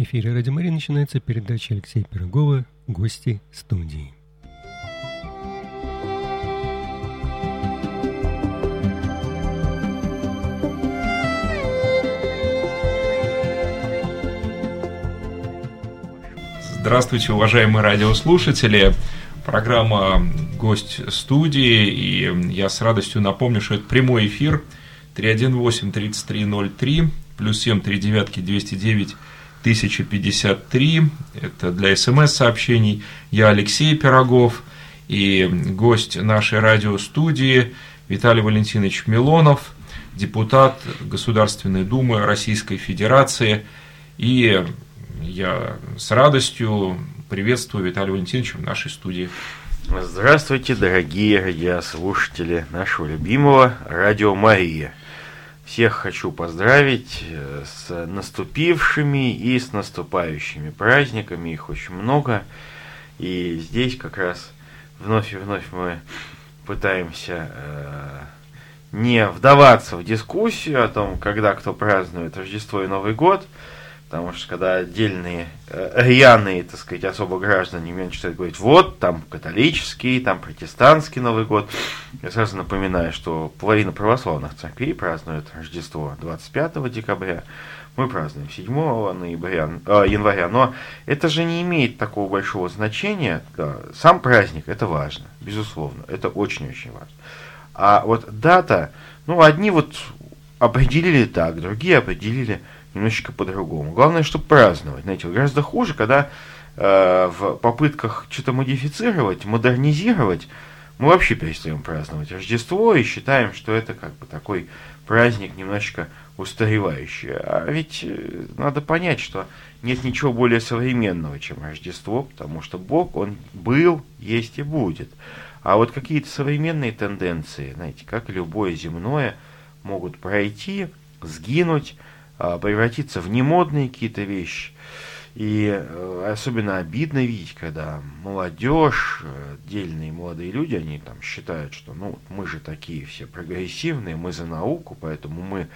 эфире «Радио Мария» начинается передача Алексея Пирогова «Гости студии». Здравствуйте, уважаемые радиослушатели. Программа «Гость студии», и я с радостью напомню, что это прямой эфир 318-3303, плюс 7 3 девятки 209 1053, это для смс-сообщений. Я Алексей Пирогов и гость нашей радиостудии Виталий Валентинович Милонов, депутат Государственной Думы Российской Федерации и я с радостью приветствую Виталия Валентиновича в нашей студии. Здравствуйте, дорогие радиослушатели нашего любимого Радио Мария. Всех хочу поздравить э, с наступившими и с наступающими праздниками, их очень много. И здесь как раз вновь и вновь мы пытаемся э, не вдаваться в дискуссию о том, когда кто празднует Рождество и Новый год – Потому что когда отдельные э, рьяные, так сказать, особо граждане мне начинают говорить, вот, там католический, там протестантский Новый год, я сразу напоминаю, что половина православных церквей празднует Рождество 25 декабря, мы празднуем 7 ноября, э, января, но это же не имеет такого большого значения. Да, сам праздник, это важно, безусловно, это очень-очень важно. А вот дата, ну, одни вот определили так, другие определили так немножечко по-другому. Главное, чтобы праздновать. Знаете, гораздо хуже, когда э, в попытках что-то модифицировать, модернизировать, мы вообще перестаем праздновать Рождество и считаем, что это как бы такой праздник немножечко устаревающий. А ведь э, надо понять, что нет ничего более современного, чем Рождество, потому что Бог, Он был, есть и будет. А вот какие-то современные тенденции, знаете, как любое земное, могут пройти, сгинуть, превратиться в немодные какие-то вещи. И э, особенно обидно видеть, когда молодежь, отдельные молодые люди, они там считают, что ну мы же такие все прогрессивные, мы за науку, поэтому мы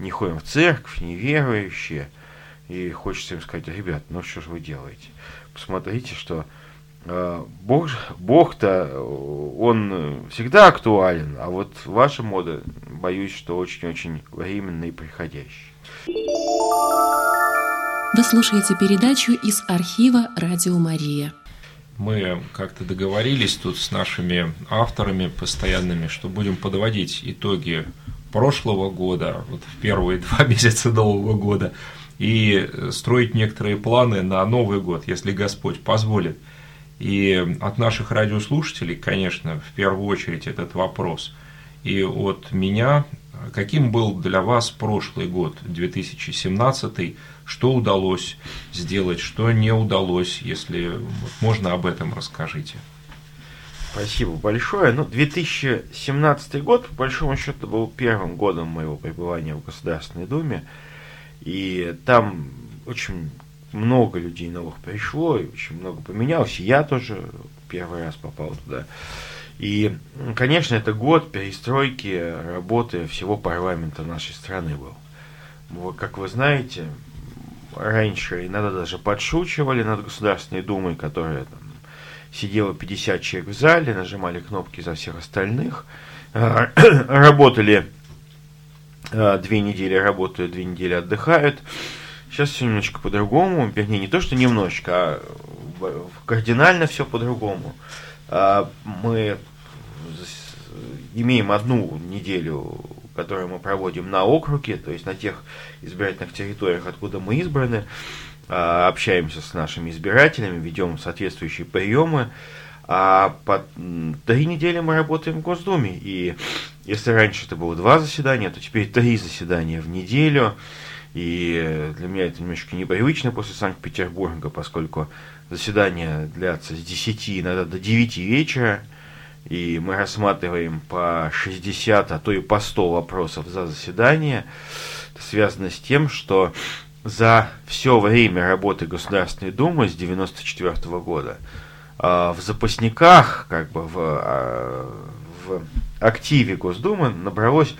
не ходим в церковь, не верующие. И хочется им сказать, ребят, ну что же вы делаете? Посмотрите, что э, Бог, Бог-то, он всегда актуален, а вот ваша мода, боюсь, что очень-очень временная и приходящая. Вы слушаете передачу из архива «Радио Мария». Мы как-то договорились тут с нашими авторами постоянными, что будем подводить итоги прошлого года, вот в первые два месяца Нового года, и строить некоторые планы на Новый год, если Господь позволит. И от наших радиослушателей, конечно, в первую очередь этот вопрос. И от меня Каким был для вас прошлый год, 2017? Что удалось сделать, что не удалось, если можно об этом расскажите? Спасибо большое. Ну, 2017 год, по большому счету, был первым годом моего пребывания в Государственной Думе. И там очень много людей новых пришло, и очень много поменялось. И я тоже первый раз попал туда. И, конечно, это год перестройки работы всего парламента нашей страны был. Как вы знаете, раньше иногда даже подшучивали над Государственной Думой, которая там, сидела 50 человек в зале, нажимали кнопки за всех остальных, работали а, две недели работают, две недели отдыхают. Сейчас все немножечко по-другому, вернее, не то, что немножечко, а кардинально все по-другому. А, мы имеем одну неделю, которую мы проводим на округе, то есть на тех избирательных территориях, откуда мы избраны, а, общаемся с нашими избирателями, ведем соответствующие приемы, а по три недели мы работаем в Госдуме. И если раньше это было два заседания, то теперь три заседания в неделю. И для меня это немножко непривычно после Санкт-Петербурга, поскольку заседания длятся с 10, иногда до 9 вечера, и мы рассматриваем по 60, а то и по 100 вопросов за заседание. Это связано с тем, что за все время работы Государственной Думы с 1994 года в запасниках, как бы в, а, в активе Госдумы набралось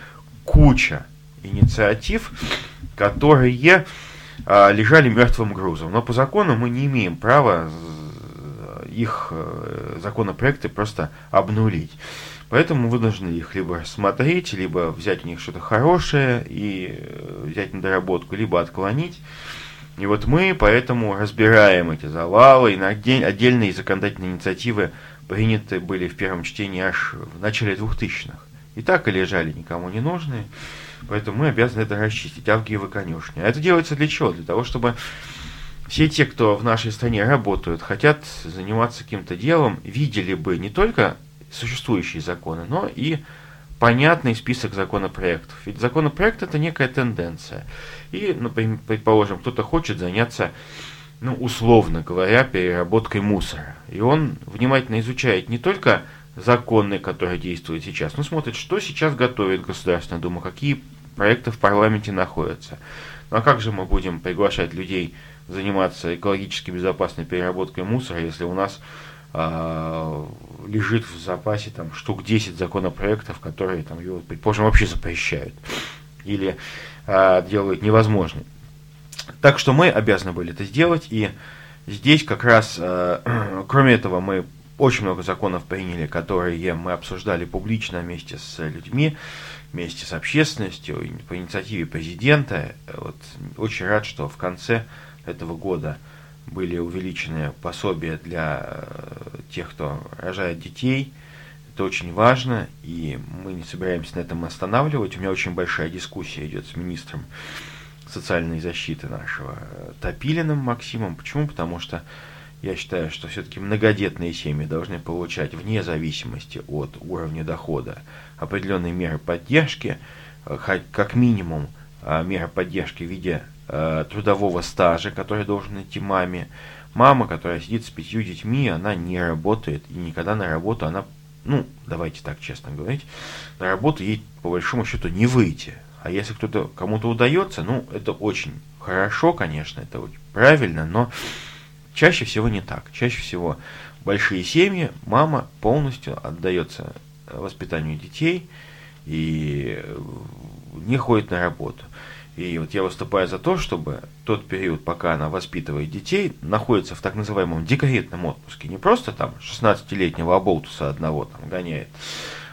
куча инициатив, которые а, лежали мертвым грузом. Но по закону мы не имеем права их законопроекты просто обнулить. Поэтому мы вынуждены их либо смотреть, либо взять у них что-то хорошее и взять на доработку, либо отклонить. И вот мы поэтому разбираем эти завалы, и отдельные законодательные инициативы приняты были в первом чтении аж в начале 2000-х. И так и лежали никому не нужные, поэтому мы обязаны это расчистить, авгиевы конюшни. А это делается для чего? Для того, чтобы все те, кто в нашей стране работают, хотят заниматься каким-то делом, видели бы не только существующие законы, но и понятный список законопроектов. Ведь законопроект это некая тенденция. И, например, предположим, кто-то хочет заняться, ну, условно говоря, переработкой мусора. И он внимательно изучает не только законы, которые действуют сейчас, но смотрит, что сейчас готовит Государственная Дума, какие проекты в парламенте находятся. Ну а как же мы будем приглашать людей заниматься экологически безопасной переработкой мусора, если у нас лежит в запасе там штук 10 законопроектов, которые там его, предположим, вообще запрещают или э, делают невозможным. Так что мы обязаны были это сделать, и здесь как раз, э, кроме этого, мы очень много законов приняли, которые мы обсуждали публично вместе с людьми, вместе с общественностью, по инициативе президента. Вот, очень рад, что в конце этого года были увеличены пособия для э, тех, кто рожает детей. Это очень важно, и мы не собираемся на этом останавливать. У меня очень большая дискуссия идет с министром социальной защиты нашего э, Топилиным Максимом. Почему? Потому что я считаю, что все-таки многодетные семьи должны получать вне зависимости от уровня дохода определенные меры поддержки, э, как минимум меры поддержки в виде э, трудового стажа, который должен идти маме. Мама, которая сидит с пятью детьми, она не работает, и никогда на работу она, ну, давайте так честно говорить, на работу ей по большому счету не выйти. А если кто-то кому-то удается, ну, это очень хорошо, конечно, это очень правильно, но чаще всего не так. Чаще всего большие семьи, мама полностью отдается воспитанию детей и не ходит на работу. И вот я выступаю за то, чтобы тот период, пока она воспитывает детей, находится в так называемом декретном отпуске. Не просто там 16-летнего оболтуса одного там гоняет,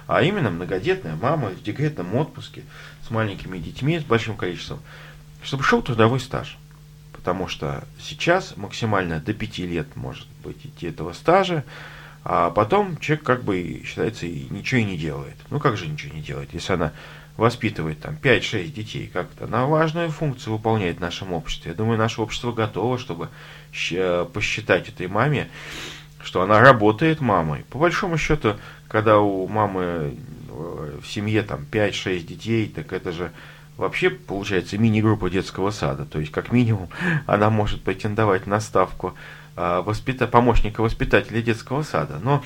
а именно многодетная мама в декретном отпуске с маленькими детьми, с большим количеством, чтобы шел трудовой стаж. Потому что сейчас максимально до 5 лет может быть идти этого стажа, а потом человек как бы считается и ничего и не делает. Ну как же ничего не делает, если она воспитывает там 5-6 детей, как-то она важную функцию выполняет в нашем обществе. Я думаю, наше общество готово, чтобы посчитать этой маме, что она работает мамой. По большому счету, когда у мамы э, в семье там 5-6 детей, так это же вообще получается мини-группа детского сада. То есть, как минимум, она может претендовать на ставку э, воспита помощника воспитателя детского сада. Но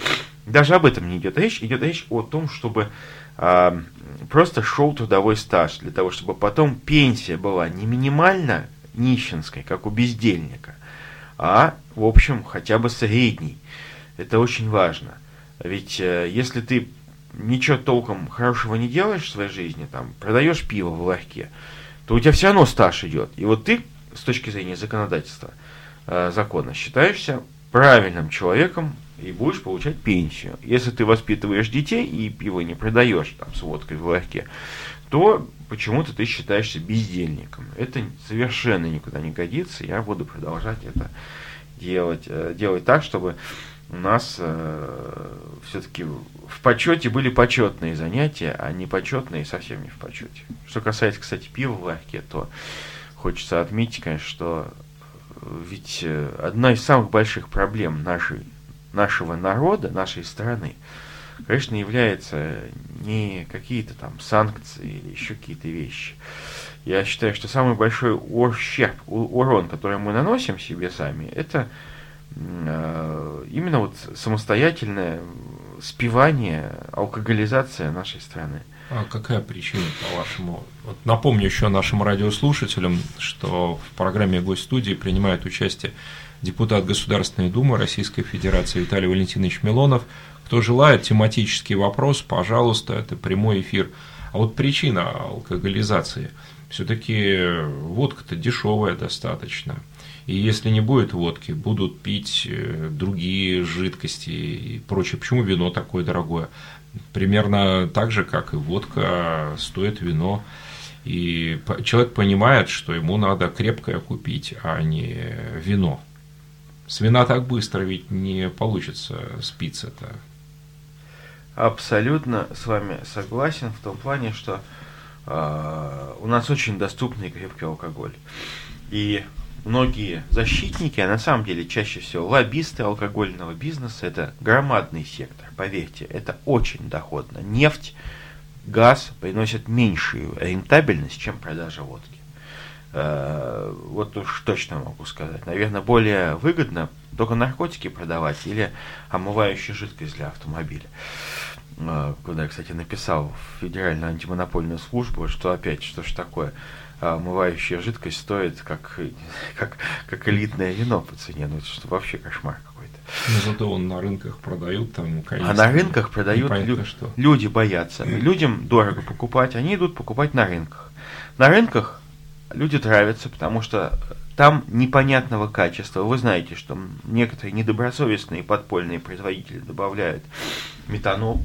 даже об этом не идет речь. Идет речь о том, чтобы а, просто шел трудовой стаж, для того, чтобы потом пенсия была не минимально нищенской, как у бездельника, а, в общем, хотя бы средней. Это очень важно. Ведь э, если ты ничего толком хорошего не делаешь в своей жизни, там, продаешь пиво в ларьке, то у тебя все равно стаж идет. И вот ты, с точки зрения законодательства, э, закона, считаешься правильным человеком, и будешь получать пенсию. Если ты воспитываешь детей и пиво не продаешь там с водкой в ларьке, то почему-то ты считаешься бездельником. Это совершенно никуда не годится. Я буду продолжать это делать, э, делать так, чтобы у нас э, все-таки в почете были почетные занятия, а не почетные совсем не в почете. Что касается, кстати, пива в ларьке, то хочется отметить, конечно, что ведь э, одна из самых больших проблем нашей нашего народа, нашей страны, конечно, является не какие-то там санкции или еще какие-то вещи. Я считаю, что самый большой ущерб, урон, который мы наносим себе сами, это э, именно вот самостоятельное спивание, алкоголизация нашей страны. А какая причина, по-вашему? Вот напомню еще нашим радиослушателям, что в программе «Гость студии» принимает участие депутат Государственной Думы Российской Федерации Виталий Валентинович Милонов. Кто желает тематический вопрос, пожалуйста, это прямой эфир. А вот причина алкоголизации. Все-таки водка-то дешевая достаточно. И если не будет водки, будут пить э, другие жидкости и прочее. Почему вино такое дорогое? Примерно так же, как и водка, стоит вино. И человек понимает, что ему надо крепкое купить, а не вино. С вина так быстро ведь не получится спиться-то. Абсолютно с вами согласен в том плане, что э, у нас очень доступный крепкий алкоголь. И многие защитники, а на самом деле чаще всего лоббисты алкогольного бизнеса, это громадный сектор, поверьте, это очень доходно. Нефть, газ приносят меньшую рентабельность, чем продажа водки. Э, вот уж точно могу сказать. Наверное, более выгодно только наркотики продавать или омывающую жидкость для автомобиля. Э, куда я, кстати, написал в Федеральную антимонопольную службу, что опять, что ж такое, омывающая жидкость стоит как, как, как элитное вино по цене. Ну, это что вообще кошмар какой-то. Но зато он на рынках продают там, конечно. А на рынках продают лю- что. люди боятся. Людям дорого покупать, они идут покупать на рынках. На рынках люди травятся, потому что там непонятного качества. Вы знаете, что некоторые недобросовестные подпольные производители добавляют метанол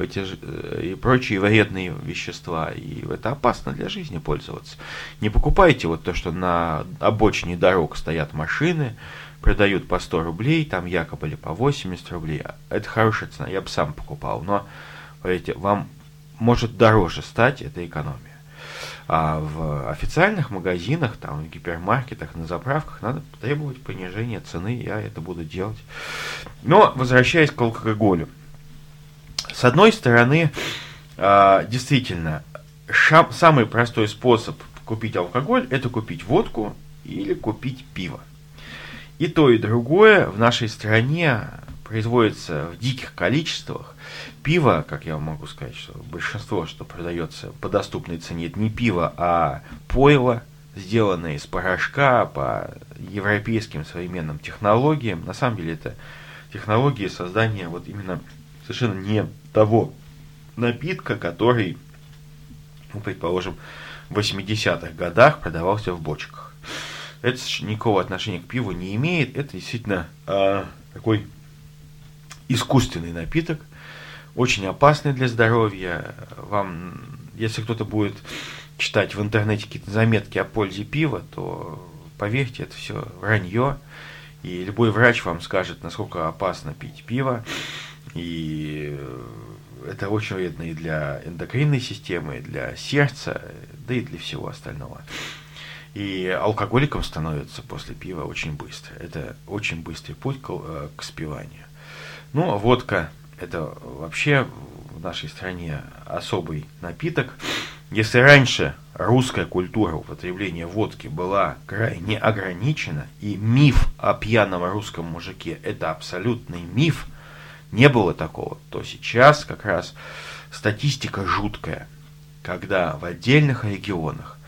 эти, э, и прочие вредные вещества. И это опасно для жизни пользоваться. Не покупайте вот то, что на обочине дорог стоят машины, продают по 100 рублей, там якобы или по 80 рублей. Это хорошая цена, я бы сам покупал. Но, поверьте, вам может дороже стать, это экономия. А в официальных магазинах, там, в гипермаркетах, на заправках надо требовать понижения цены, я это буду делать. Но, возвращаясь к алкоголю. С одной стороны, а, действительно, самый простой способ купить алкоголь – это купить водку или купить пиво. И то, и другое в нашей стране производится в диких количествах. Пиво, как я могу сказать, что большинство, что продается по доступной цене, это не пиво, а пойло, сделанное из порошка по европейским современным технологиям. На самом деле это технологии создания вот именно совершенно не того напитка, который, ну, предположим, в 80-х годах продавался в бочках. Это никакого отношения к пиву не имеет. Это действительно э, такой искусственный напиток, очень опасный для здоровья. Вам, если кто-то будет читать в интернете какие-то заметки о пользе пива, то поверьте, это все вранье. И любой врач вам скажет, насколько опасно пить пиво. И это очень вредно и для эндокринной системы, и для сердца, да и для всего остального. И алкоголиком становится после пива очень быстро. Это очень быстрый путь к, э, к спиванию. Ну, а водка – это вообще в нашей стране особый напиток. Если раньше русская культура употребления водки была крайне ограничена, и миф о пьяном русском мужике – это абсолютный миф, не было такого, то сейчас как раз статистика жуткая, когда в отдельных регионах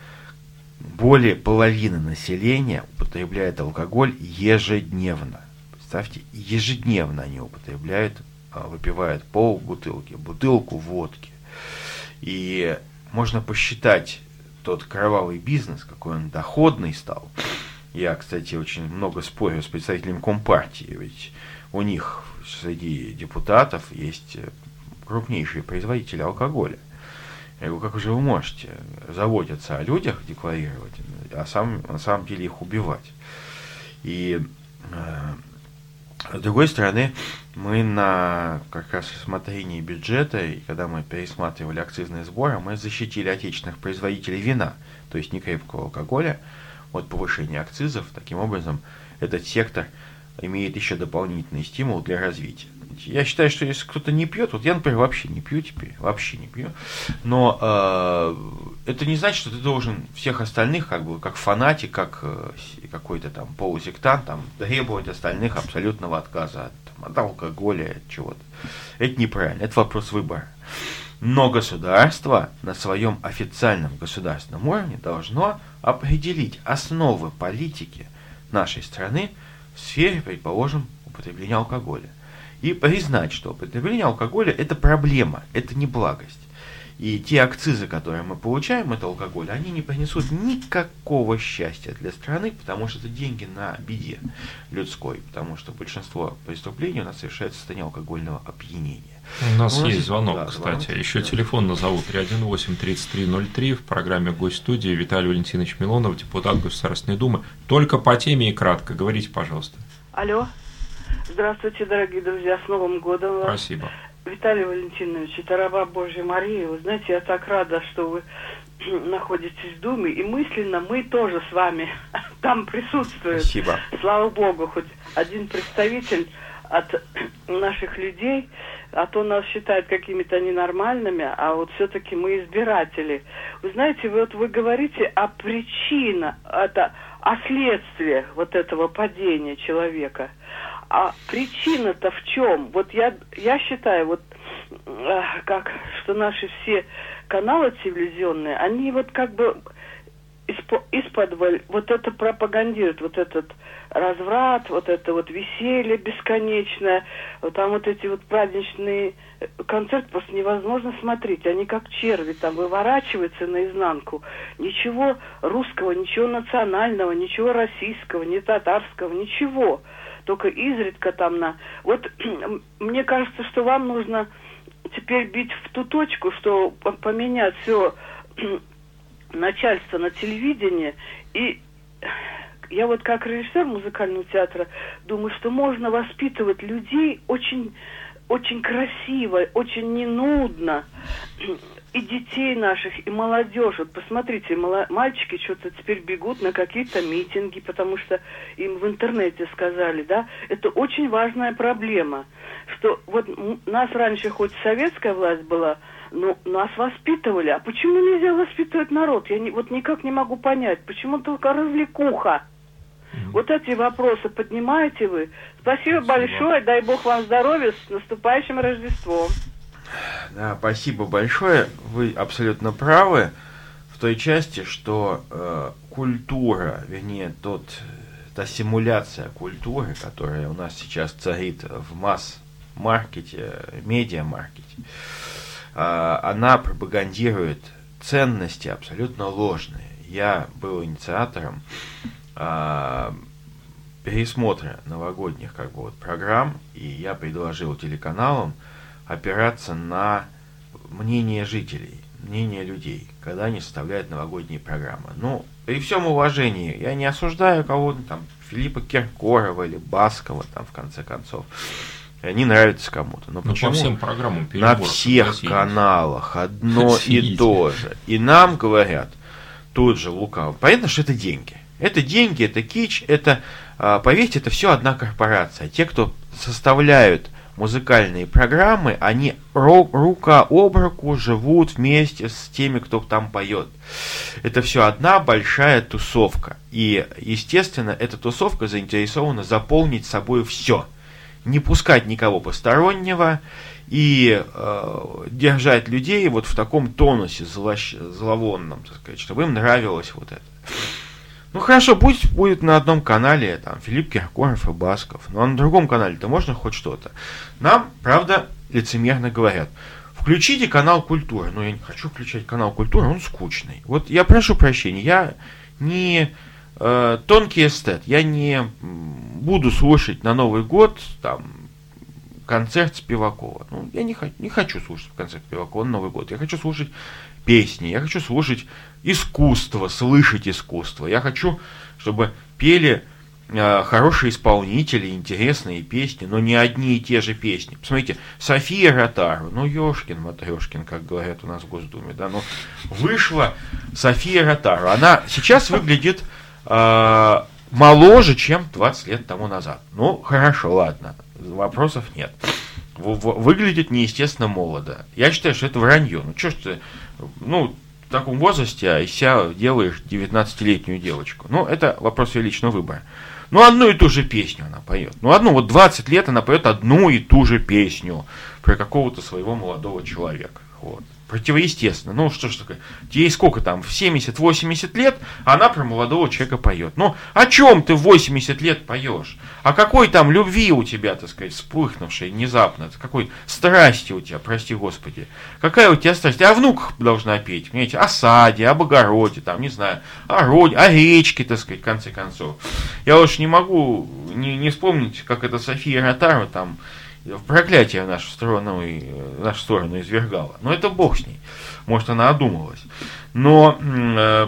более половины населения употребляет алкоголь ежедневно. Представьте, ежедневно они употребляют, а, выпивают пол бутылки, бутылку водки. И можно посчитать тот кровавый бизнес, какой он доходный стал. Я, кстати, очень много спорю с представителями Компартии, ведь у них среди депутатов есть крупнейшие производители алкоголя. Я говорю, как же вы можете заботиться о людях, декларировать, а сам, на самом деле их убивать? И э, с другой стороны, мы на как раз рассмотрении бюджета, и когда мы пересматривали акцизные сборы, мы защитили отечественных производителей вина, то есть некрепкого алкоголя, от повышения акцизов. Таким образом, этот сектор имеет еще дополнительный стимул для развития. Я считаю, что если кто-то не пьет, вот я, например, вообще не пью теперь, вообще не пью, но э, это не значит, что ты должен всех остальных, как бы, как фанатик, как э, какой-то там полусектант, там, требовать остальных абсолютного отказа от, там, от алкоголя, от чего-то. Это неправильно, это вопрос выбора. Но государство на своем официальном государственном уровне должно определить основы политики нашей страны в сфере, предположим, употребления алкоголя. И признать, что употребление алкоголя – это проблема, это не благость. И те акцизы, которые мы получаем от алкоголя, они не принесут никакого счастья для страны, потому что это деньги на беде людской, потому что большинство преступлений у нас совершается в состоянии алкогольного опьянения. У нас ну, есть звонок, да, кстати. Звонок. Еще да. телефон назовут 318-3303 в программе «Гость студии» Виталий Валентинович Милонов, депутат Государственной Думы. Только по теме и кратко. Говорите, пожалуйста. Алло. Здравствуйте, дорогие друзья, с Новым годом вас. Спасибо. Виталий Валентинович, это раба Божья Мария. Вы знаете, я так рада, что вы находитесь в Думе, и мысленно мы тоже с вами там присутствуем. Спасибо. Слава Богу, хоть один представитель от наших людей, а то нас считают какими-то ненормальными, а вот все-таки мы избиратели. Вы знаете, вот вы говорите о причинах, это о следствиях вот этого падения человека – а причина-то в чем? Вот я, я считаю, вот как, что наши все каналы телевизионные, они вот как бы из-под вот это пропагандируют, вот этот разврат, вот это вот веселье бесконечное, вот там вот эти вот праздничные э, концерты просто невозможно смотреть, они как черви там выворачиваются наизнанку, ничего русского, ничего национального, ничего российского, ни татарского, ничего только изредка там на... Вот мне кажется, что вам нужно теперь бить в ту точку, что поменять все начальство на телевидении и я вот как режиссер музыкального театра думаю, что можно воспитывать людей очень, очень красиво, очень ненудно и детей наших, и молодежь. Вот посмотрите, мальчики что-то теперь бегут на какие-то митинги, потому что им в интернете сказали, да, это очень важная проблема, что вот нас раньше хоть советская власть была, но нас воспитывали, а почему нельзя воспитывать народ? Я не, вот никак не могу понять, почему только развлекуха? Вот эти вопросы поднимаете вы. Спасибо, Спасибо большое, дай Бог вам здоровья, с наступающим Рождеством. Да, спасибо большое. Вы абсолютно правы в той части, что э, культура, вернее, тот, та симуляция культуры, которая у нас сейчас царит в масс-маркете, медиа-маркете, э, она пропагандирует ценности абсолютно ложные. Я был инициатором э, пересмотра новогодних как бы вот программ, и я предложил телеканалам опираться на мнение жителей, мнение людей, когда они составляют новогодние программы. Ну, при всем уважении, я не осуждаю кого-то, там, Филиппа Киркорова или Баскова, там, в конце концов. Они нравятся кому-то. Но ну, почему? По всем программам На всех каналах одно и то же. И нам говорят, тут же лукаво, понятно, что это деньги. Это деньги, это кич, это, а, поверьте, это все одна корпорация. Те, кто составляют музыкальные программы, они рука об руку живут вместе с теми, кто там поет. Это все одна большая тусовка. И, естественно, эта тусовка заинтересована заполнить собой все. Не пускать никого постороннего и э, держать людей вот в таком тонусе зловонном, так сказать, чтобы им нравилось вот это. Ну хорошо, пусть будет на одном канале там Филипп Киркоров и Басков, но на другом канале-то можно хоть что-то. Нам, правда, лицемерно говорят, включите канал культуры. Но я не хочу включать канал культуры, он скучный. Вот я прошу прощения, я не э, тонкий эстет, я не буду слушать на Новый год там концерт Спивакова. Ну, я не, не хочу слушать концерт Спивакова на Новый год. Я хочу слушать песни, я хочу слушать искусство, слышать искусство. Я хочу, чтобы пели э, хорошие исполнители, интересные песни, но не одни и те же песни. Посмотрите, София Ротару, ну, Ёшкин, Матрешкин, как говорят у нас в Госдуме, да, ну, вышла София Ротару. Она сейчас выглядит э, моложе, чем 20 лет тому назад. Ну, хорошо, ладно, вопросов нет. Выглядит неестественно молодо. Я считаю, что это вранье. Ну, что ж ты, ну, таком возрасте а себя делаешь 19-летнюю девочку. Ну, это вопрос ее личного выбора. Ну, одну и ту же песню она поет. Ну, одну, вот 20 лет она поет одну и ту же песню про какого-то своего молодого человека. Вот. Противоестественно. Ну, что ж такое, ей сколько там, в 70-80 лет, она про молодого человека поет. Ну, о чем ты в 80 лет поешь? О какой там любви у тебя, так сказать, вспыхнувшей внезапно? Какой страсти у тебя, прости господи. Какая у тебя страсть? Ты о внуках должна петь, понимаете, о саде, об огороде, там, не знаю, о роде, о речке, так сказать, в конце концов. Я уж не могу не, не вспомнить, как это София Ротару там в проклятие в нашу сторону, в нашу сторону извергала. Но это бог с ней. Может, она одумалась. Но э,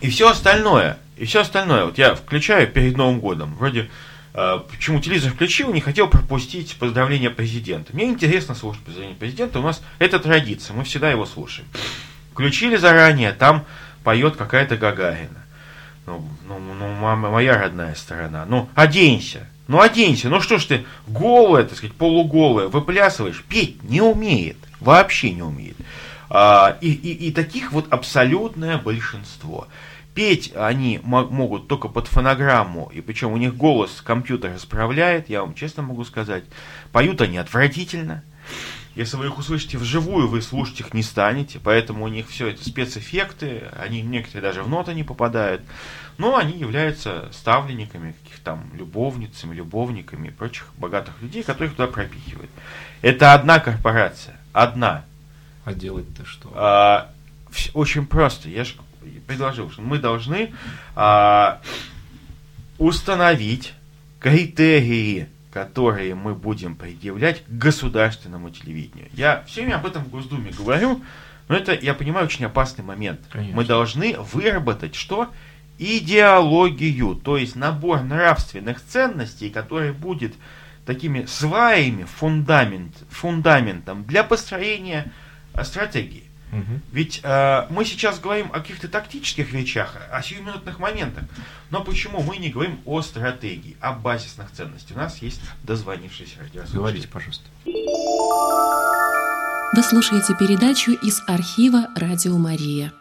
и все остальное, и все остальное, вот я включаю перед Новым годом, вроде э, почему телевизор включил, не хотел пропустить поздравления президента. Мне интересно слушать поздравления президента, у нас это традиция, мы всегда его слушаем. Включили заранее, там поет какая-то Гагарина. Ну, ну, ну, мама, моя родная сторона. Ну, оденься. Ну оденься, ну что ж ты голая, так сказать, полуголая, выплясываешь, петь не умеет, вообще не умеет. А, и, и, и таких вот абсолютное большинство. Петь они могут только под фонограмму, и причем у них голос компьютер исправляет, я вам честно могу сказать. Поют они отвратительно. Если вы их услышите вживую, вы слушать их не станете, поэтому у них все это спецэффекты, они некоторые даже в ноты не попадают, но они являются ставленниками каких-то там любовницами, любовниками и прочих богатых людей, которых туда пропихивают. Это одна корпорация, одна. А делать-то что? А, очень просто. Я же предложил, что мы должны а, установить критерии которые мы будем предъявлять государственному телевидению. Я все время об этом в Госдуме говорю, но это, я понимаю, очень опасный момент. Конечно. Мы должны выработать что? Идеологию, то есть набор нравственных ценностей, который будет такими сваями, фундамент, фундаментом для построения стратегии. Угу. Ведь э, мы сейчас говорим о каких-то тактических вещах, о сиюминутных моментах. Но почему мы не говорим о стратегии, о базисных ценностях? У нас есть дозвонившийся радиослушатель. Говорите, пожалуйста. Вы слушаете передачу из архива «Радио Мария».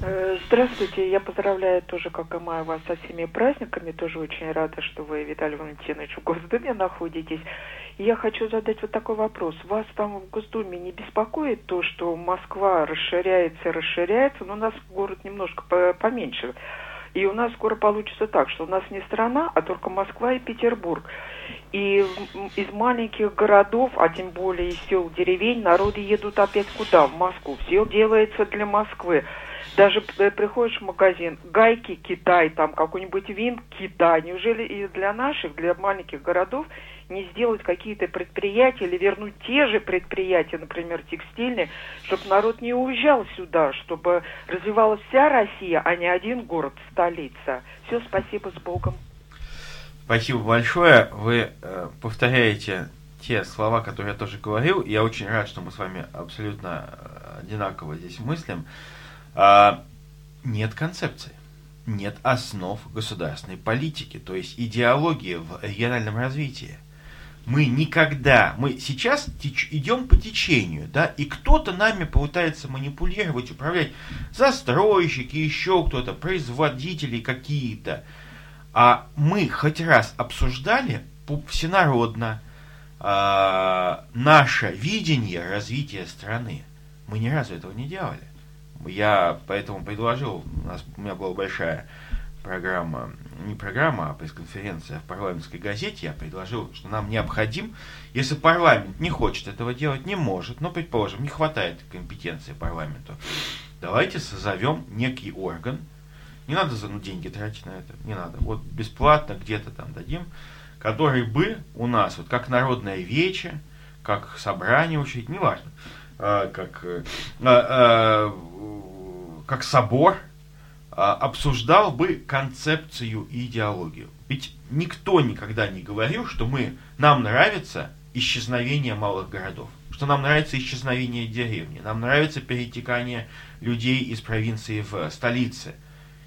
Э, здравствуйте, я поздравляю тоже, как и Майя, вас со всеми праздниками. Тоже очень рада, что вы, Виталий Валентинович, в Госдуме находитесь. Я хочу задать вот такой вопрос. Вас там в Госдуме не беспокоит то, что Москва расширяется, расширяется, но у нас город немножко поменьше. И у нас скоро получится так, что у нас не страна, а только Москва и Петербург. И из маленьких городов, а тем более из сел, деревень, народы едут опять куда? В Москву. Все делается для Москвы. Даже э, приходишь в магазин, гайки Китай, там какой-нибудь вин Китай. Неужели и для наших, для маленьких городов не сделать какие-то предприятия или вернуть те же предприятия, например, текстильные, чтобы народ не уезжал сюда, чтобы развивалась вся Россия, а не один город, столица. Все, спасибо, с Богом. Спасибо большое. Вы э, повторяете те слова, которые я тоже говорил. Я очень рад, что мы с вами абсолютно э, одинаково здесь мыслим. А, нет концепции, нет основ государственной политики, то есть идеологии в региональном развитии. Мы никогда, мы сейчас теч, идем по течению, да, и кто-то нами пытается манипулировать, управлять, застройщики, еще кто-то, производители какие-то. А мы хоть раз обсуждали всенародно э, наше видение развития страны. Мы ни разу этого не делали. Я поэтому предложил, у, нас, у меня была большая программа, не программа, а пресс-конференция в парламентской газете, я предложил, что нам необходим, если парламент не хочет этого делать, не может, но, предположим, не хватает компетенции парламенту, давайте созовем некий орган, не надо ну, деньги тратить на это, не надо, вот бесплатно где-то там дадим, который бы у нас, вот как народная вече, как собрание учить, неважно, а, как, а, а, как собор обсуждал бы концепцию и идеологию. Ведь никто никогда не говорил, что мы, нам нравится исчезновение малых городов, что нам нравится исчезновение деревни, нам нравится перетекание людей из провинции в столицы.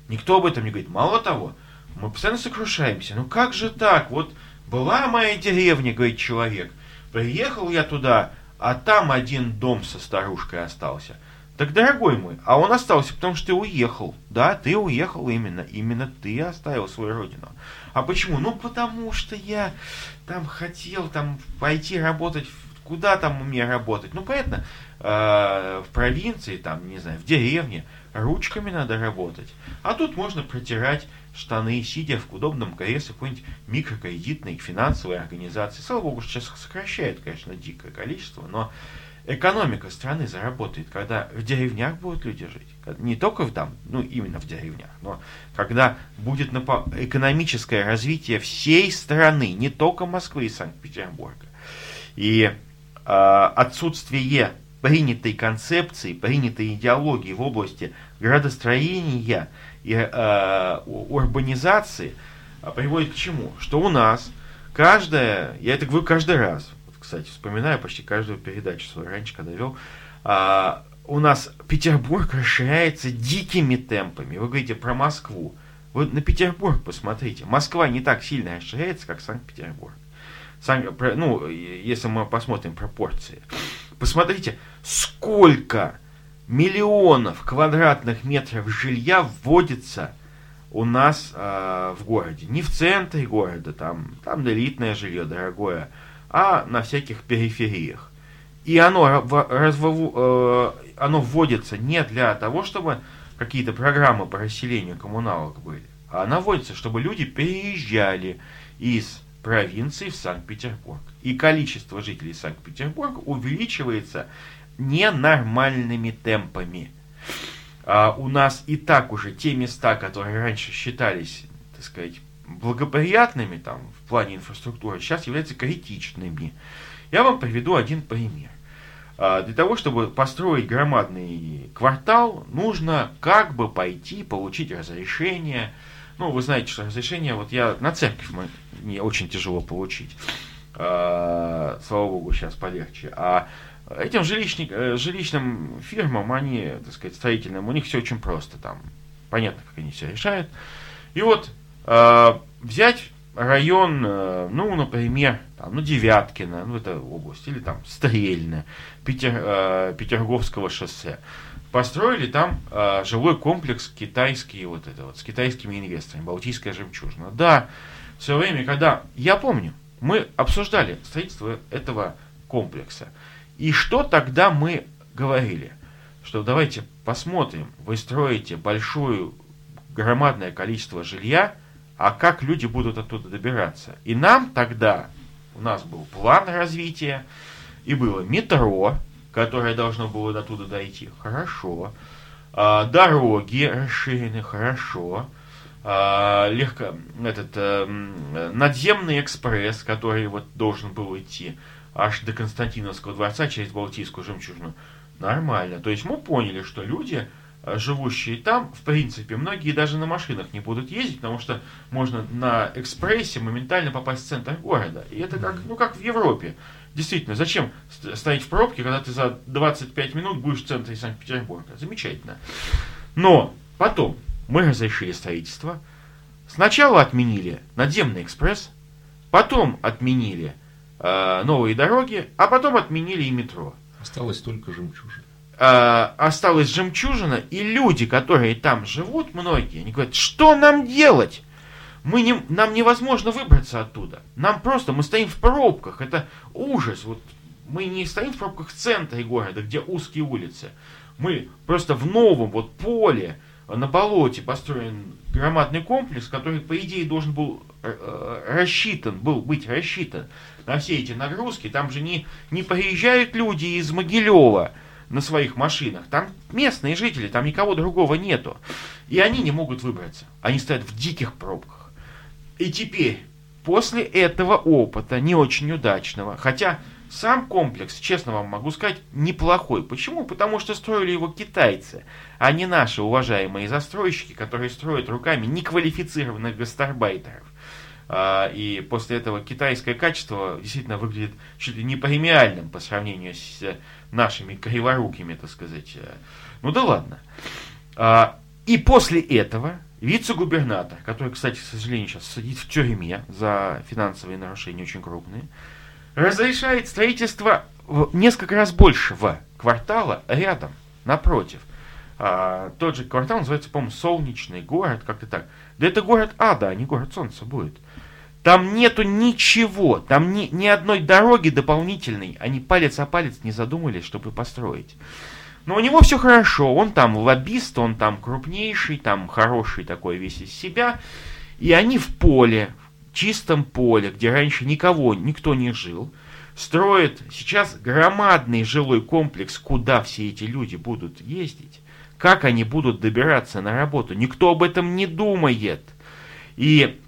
Никто об этом не говорит. Мало того, мы постоянно сокрушаемся. Ну как же так? Вот была моя деревня, говорит человек. Приехал я туда, а там один дом со старушкой остался. Так, дорогой мой, а он остался, потому что ты уехал. Да, ты уехал именно. Именно ты оставил свою родину. А почему? Ну, потому что я там хотел там пойти работать куда там мне работать? Ну, понятно, э, в провинции, там, не знаю, в деревне ручками надо работать. А тут можно протирать штаны, сидя в удобном кресле какой-нибудь микрокредитной финансовой организации. Слава богу, сейчас сокращает, конечно, дикое количество, но экономика страны заработает, когда в деревнях будут люди жить. Не только в там, ну именно в деревнях, но когда будет экономическое развитие всей страны, не только Москвы и Санкт-Петербурга. И э, отсутствие принятой концепции, принятой идеологии в области градостроения и э, урбанизации а, приводит к чему? Что у нас каждая, я это говорю каждый раз, кстати, вспоминаю почти каждую передачу свою раньше, когда вел, а, у нас Петербург расширяется дикими темпами. Вы говорите про Москву. Вы на Петербург посмотрите. Москва не так сильно расширяется, как Санкт-Петербург. Ну, если мы посмотрим пропорции. Посмотрите, сколько миллионов квадратных метров жилья вводится у нас э, в городе. Не в центре города, там, там элитное жилье дорогое, а на всяких перифериях. И оно, развов, э, оно вводится не для того, чтобы какие-то программы по расселению коммуналок были, а оно вводится, чтобы люди переезжали из провинции в Санкт-Петербург. И количество жителей Санкт-Петербурга увеличивается ненормальными темпами. А у нас и так уже те места, которые раньше считались, так сказать, благоприятными там, в плане инфраструктуры, сейчас являются критичными. Я вам приведу один пример. А, для того, чтобы построить громадный квартал, нужно как бы пойти, получить разрешение. Ну, вы знаете, что разрешение, вот я на церковь мне очень тяжело получить. А, слава богу, сейчас полегче. А Этим жилищник, э, жилищным фирмам, они, так сказать, строительным, у них все очень просто там. Понятно, как они все решают. И вот взять район, э, ну, например, там, ну, Девяткина, ну, это область, или там Стрельна, Питер, э, Петерговского шоссе. Построили там э, жилой комплекс китайский, вот это вот, с китайскими инвесторами, Балтийская жемчужина. Да, все время, когда, я помню, мы обсуждали строительство этого комплекса. И что тогда мы говорили? Что давайте посмотрим, вы строите большое, громадное количество жилья, а как люди будут оттуда добираться? И нам тогда, у нас был план развития, и было метро, которое должно было до туда дойти, хорошо. А, дороги расширены, хорошо. А, легко, этот, а, надземный экспресс, который вот должен был идти аж до Константиновского дворца через Балтийскую жемчужину. Нормально. То есть мы поняли, что люди, э, живущие там, в принципе, многие даже на машинах не будут ездить, потому что можно на экспрессе моментально попасть в центр города. И это как, ну, как в Европе. Действительно, зачем стоять в пробке, когда ты за 25 минут будешь в центре Санкт-Петербурга? Замечательно. Но потом мы разрешили строительство. Сначала отменили надземный экспресс, потом отменили э, новые дороги, а потом отменили и метро. Осталось только жемчужина. Э, осталась жемчужина, и люди, которые там живут, многие, они говорят, что нам делать? Мы не, нам невозможно выбраться оттуда. Нам просто, мы стоим в пробках, это ужас. Вот мы не стоим в пробках в центре города, где узкие улицы. Мы просто в новом вот поле, на болоте построен громадный комплекс, который, по идее, должен был э, э, рассчитан, был быть рассчитан на все эти нагрузки. Там же не, не приезжают люди из Могилева на своих машинах. Там местные жители, там никого другого нету. И они не могут выбраться. Они стоят в диких пробках. И теперь, после этого опыта, не очень удачного, хотя сам комплекс, честно вам могу сказать, неплохой. Почему? Потому что строили его китайцы, а не наши уважаемые застройщики, которые строят руками неквалифицированных гастарбайтеров. А, и после этого китайское качество действительно выглядит чуть ли не премиальным по сравнению с нашими криворукими, так сказать. Ну да ладно. А, и после этого вице-губернатор, который, кстати, к сожалению, сейчас сидит в тюрьме за финансовые нарушения очень крупные, разрешает строительство в несколько раз большего квартала рядом, напротив. А, тот же квартал называется, по-моему, Солнечный город, как-то так. Да это город ада, а не город солнца будет. Там нету ничего, там ни, ни одной дороги дополнительной. Они палец о палец не задумались, чтобы построить. Но у него все хорошо, он там лоббист, он там крупнейший, там хороший такой весь из себя. И они в поле, в чистом поле, где раньше никого, никто не жил, строят сейчас громадный жилой комплекс, куда все эти люди будут ездить. Как они будут добираться на работу? Никто об этом не думает. И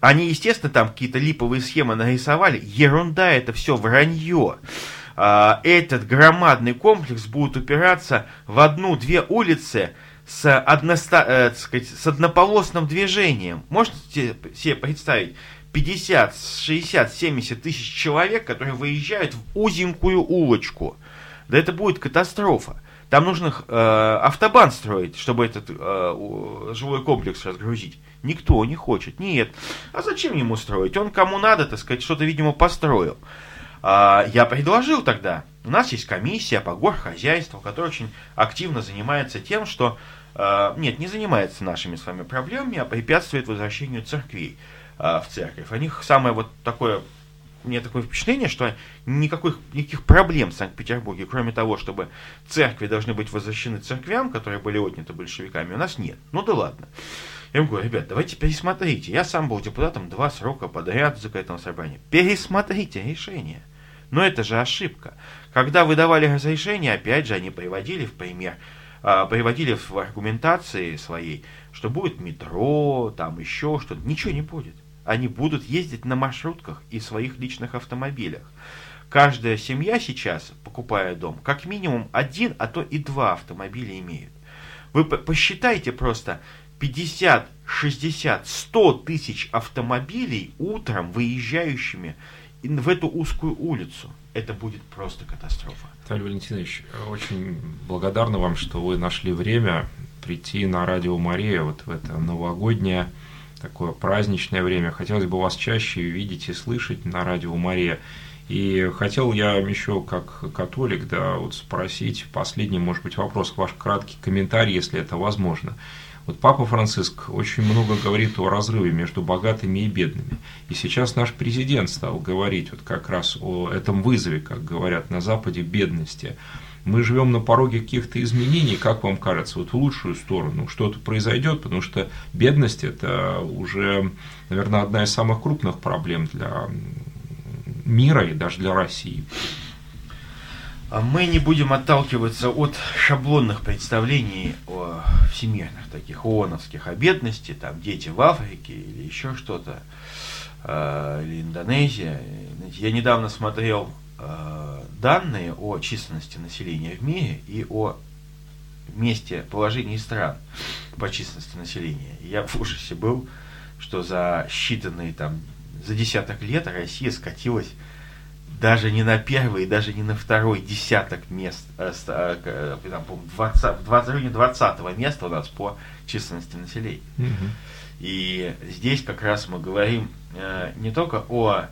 они, естественно, там какие-то липовые схемы нарисовали. Ерунда, это все вранье. А, этот громадный комплекс будет упираться в одну-две улицы с, односто, э, сказать, с однополосным движением. Можете себе представить? 50, 60, 70 тысяч человек, которые выезжают в узенькую улочку. Да это будет катастрофа. Там нужно э, автобан строить, чтобы этот э, жилой комплекс разгрузить. Никто не хочет. Нет. А зачем ему строить? Он кому надо, так сказать, что-то, видимо, построил. А, я предложил тогда. У нас есть комиссия по горхозяйству, которая очень активно занимается тем, что... Э, нет, не занимается нашими с вами проблемами, а препятствует возвращению церквей э, в церковь. У них самое вот такое у меня такое впечатление, что никаких, никаких проблем в Санкт-Петербурге, кроме того, чтобы церкви должны быть возвращены церквям, которые были отняты большевиками, у нас нет. Ну да ладно. Я говорю, ребят, давайте пересмотрите. Я сам был депутатом два срока подряд в законодательном собрании. Пересмотрите решение. Но это же ошибка. Когда выдавали разрешение, опять же, они приводили в пример, э, приводили в аргументации своей, что будет метро, там еще что-то. Ничего не будет они будут ездить на маршрутках и своих личных автомобилях. Каждая семья сейчас, покупая дом, как минимум один, а то и два автомобиля имеет. Вы посчитайте просто 50, 60, 100 тысяч автомобилей утром выезжающими в эту узкую улицу. Это будет просто катастрофа. Виталий Валентинович, очень благодарна вам, что вы нашли время прийти на радио Мария вот в это новогоднее такое праздничное время. Хотелось бы вас чаще видеть и слышать на радио Мария. И хотел я еще как католик да, вот спросить последний, может быть, вопрос, ваш краткий комментарий, если это возможно. Вот Папа Франциск очень много говорит о разрыве между богатыми и бедными. И сейчас наш президент стал говорить вот как раз о этом вызове, как говорят на Западе, бедности мы живем на пороге каких-то изменений, как вам кажется, вот в лучшую сторону что-то произойдет, потому что бедность это уже, наверное, одна из самых крупных проблем для мира и даже для России. А мы не будем отталкиваться от шаблонных представлений о всемирных таких ООНовских о там дети в Африке или еще что-то, а, или Индонезия. Я недавно смотрел а, данные о численности населения в мире и о месте положении стран по численности населения. я в ужасе был, что за считанные там, за десяток лет Россия скатилась даже не на первый, даже не на второй десяток мест, э, э, там, 20, 20, районе 20 места у нас по численности населения. Угу. И здесь как раз мы говорим э, не только о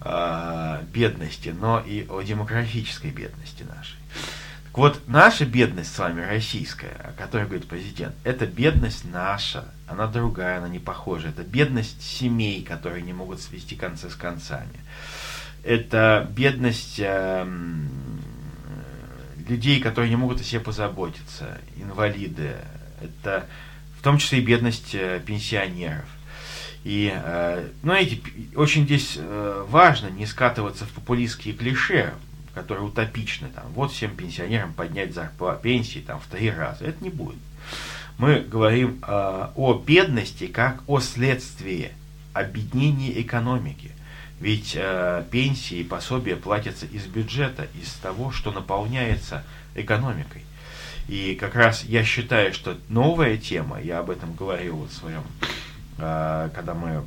э, бедности, но и о демографической бедности нашей. Так вот, наша бедность с вами, российская, о которой говорит президент, это бедность наша, она другая, она не похожа. Это бедность семей, которые не могут свести концы с концами. Это бедность э, людей, которые не могут о себе позаботиться, инвалиды. Это в том числе и бедность э, пенсионеров. И, э, ну, эти, очень здесь э, важно не скатываться в популистские клише, которые утопичны. Там, вот всем пенсионерам поднять зарплату, пенсии там, в три раза. Это не будет. Мы говорим э, о бедности как о следствии объединения экономики. Ведь э, пенсии и пособия платятся из бюджета, из того, что наполняется экономикой. И как раз я считаю, что новая тема, я об этом говорил в своем а, когда мы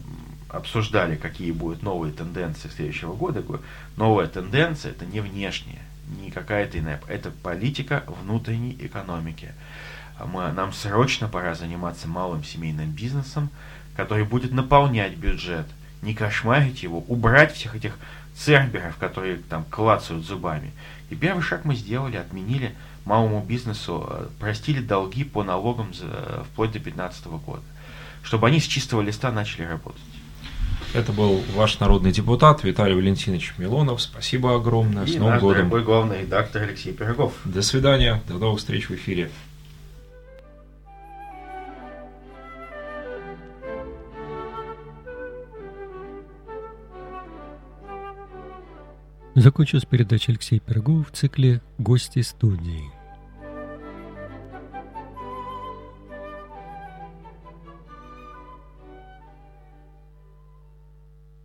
обсуждали, какие будут новые тенденции следующего года, новая тенденция это не внешняя, не какая-то иная, это политика внутренней экономики. А мы, нам срочно пора заниматься малым семейным бизнесом, который будет наполнять бюджет, не кошмарить его, убрать всех этих церберов, которые там клацают зубами. И первый шаг мы сделали, отменили малому бизнесу, э, простили долги по налогам за, вплоть до 2015 года чтобы они с чистого листа начали работать. Это был ваш народный депутат Виталий Валентинович Милонов. Спасибо огромное. И С Новым наш годом. дорогой главный редактор Алексей Пирогов. До свидания. До новых встреч в эфире. Закончилась передача Алексея Пирогова в цикле «Гости студии».